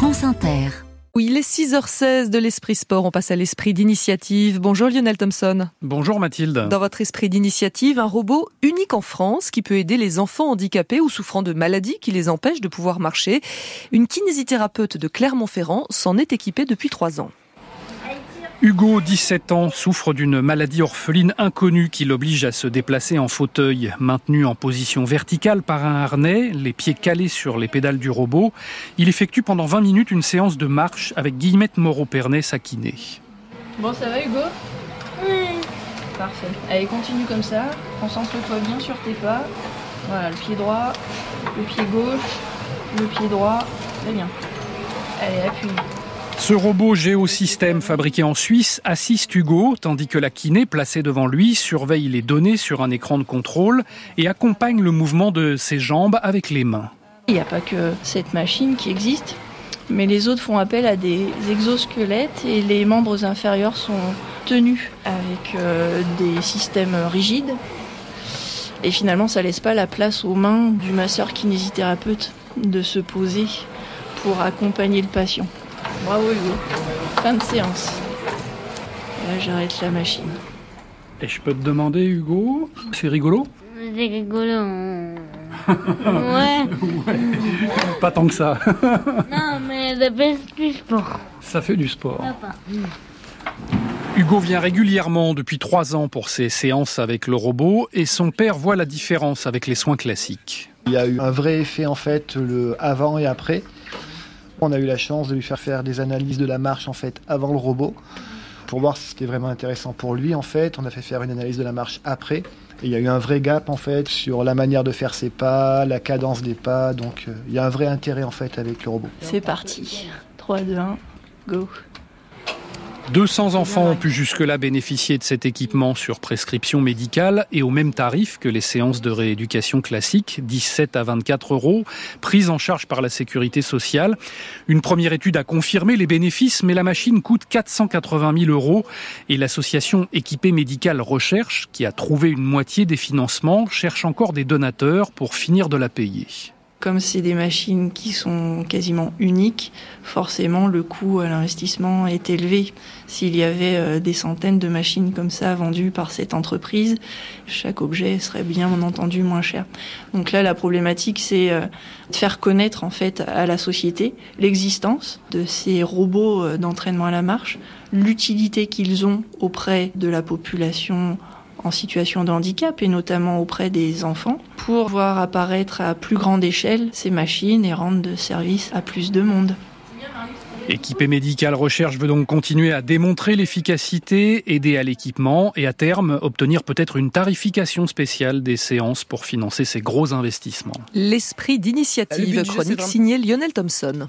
France Inter. Oui, il est 6h16 de l'Esprit Sport. On passe à l'Esprit d'initiative. Bonjour Lionel Thompson. Bonjour Mathilde. Dans votre Esprit d'initiative, un robot unique en France qui peut aider les enfants handicapés ou souffrant de maladies qui les empêchent de pouvoir marcher. Une kinésithérapeute de Clermont-Ferrand s'en est équipée depuis trois ans. Hugo, 17 ans, souffre d'une maladie orpheline inconnue qui l'oblige à se déplacer en fauteuil. Maintenu en position verticale par un harnais, les pieds calés sur les pédales du robot, il effectue pendant 20 minutes une séance de marche avec Guillemette Moreau-Pernet, sa kiné. Bon, ça va Hugo? Oui. Parfait. Allez, continue comme ça. Concentre-toi bien sur tes pas. Voilà, le pied droit, le pied gauche, le pied droit. Très bien. Allez, appuie. Ce robot géosystème fabriqué en Suisse assiste Hugo, tandis que la kiné placée devant lui surveille les données sur un écran de contrôle et accompagne le mouvement de ses jambes avec les mains. Il n'y a pas que cette machine qui existe, mais les autres font appel à des exosquelettes et les membres inférieurs sont tenus avec euh, des systèmes rigides. Et finalement, ça laisse pas la place aux mains du masseur kinésithérapeute de se poser pour accompagner le patient. Bravo Hugo. Fin de séance. là, j'arrête la machine. Et je peux te demander, Hugo, c'est rigolo C'est rigolo. ouais. Pas tant que ça. non, mais ça fait du sport. Ça fait du sport. Hugo vient régulièrement depuis trois ans pour ses séances avec le robot et son père voit la différence avec les soins classiques. Il y a eu un vrai effet en fait, le avant et après. On a eu la chance de lui faire faire des analyses de la marche en fait avant le robot pour voir qui est vraiment intéressant pour lui en fait. On a fait faire une analyse de la marche après et il y a eu un vrai gap en fait sur la manière de faire ses pas, la cadence des pas. Donc euh, il y a un vrai intérêt en fait avec le robot. C'est parti. 3, 2, 1, go. 200 enfants ont pu jusque-là bénéficier de cet équipement sur prescription médicale et au même tarif que les séances de rééducation classiques, 17 à 24 euros, prises en charge par la sécurité sociale. Une première étude a confirmé les bénéfices, mais la machine coûte 480 000 euros et l'association Équipée Médicale Recherche, qui a trouvé une moitié des financements, cherche encore des donateurs pour finir de la payer. Comme c'est des machines qui sont quasiment uniques, forcément le coût à l'investissement est élevé. S'il y avait euh, des centaines de machines comme ça vendues par cette entreprise, chaque objet serait bien entendu moins cher. Donc là, la problématique, c'est euh, de faire connaître en fait à la société l'existence de ces robots euh, d'entraînement à la marche, l'utilité qu'ils ont auprès de la population en situation de handicap et notamment auprès des enfants pour voir apparaître à plus grande échelle ces machines et rendre de service à plus de monde. Équipée médicale recherche veut donc continuer à démontrer l'efficacité, aider à l'équipement et à terme obtenir peut-être une tarification spéciale des séances pour financer ces gros investissements. L'esprit d'initiative, chronique signée Lionel Thompson.